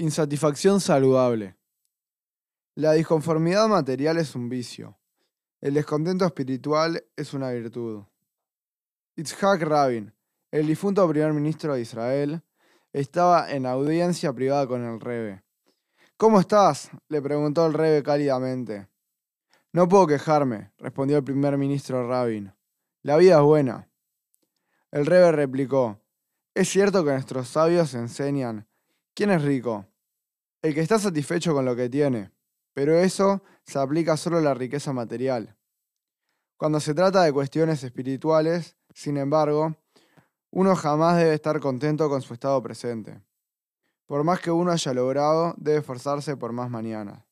Insatisfacción saludable. La disconformidad material es un vicio. El descontento espiritual es una virtud. Itzhak Rabin, el difunto primer ministro de Israel, estaba en audiencia privada con el Rebe. ¿Cómo estás? le preguntó el Rebe cálidamente. No puedo quejarme, respondió el primer ministro Rabin. La vida es buena. El Rebe replicó, es cierto que nuestros sabios enseñan, ¿quién es rico? El que está satisfecho con lo que tiene, pero eso se aplica solo a la riqueza material. Cuando se trata de cuestiones espirituales, sin embargo, uno jamás debe estar contento con su estado presente. Por más que uno haya logrado, debe esforzarse por más mañana.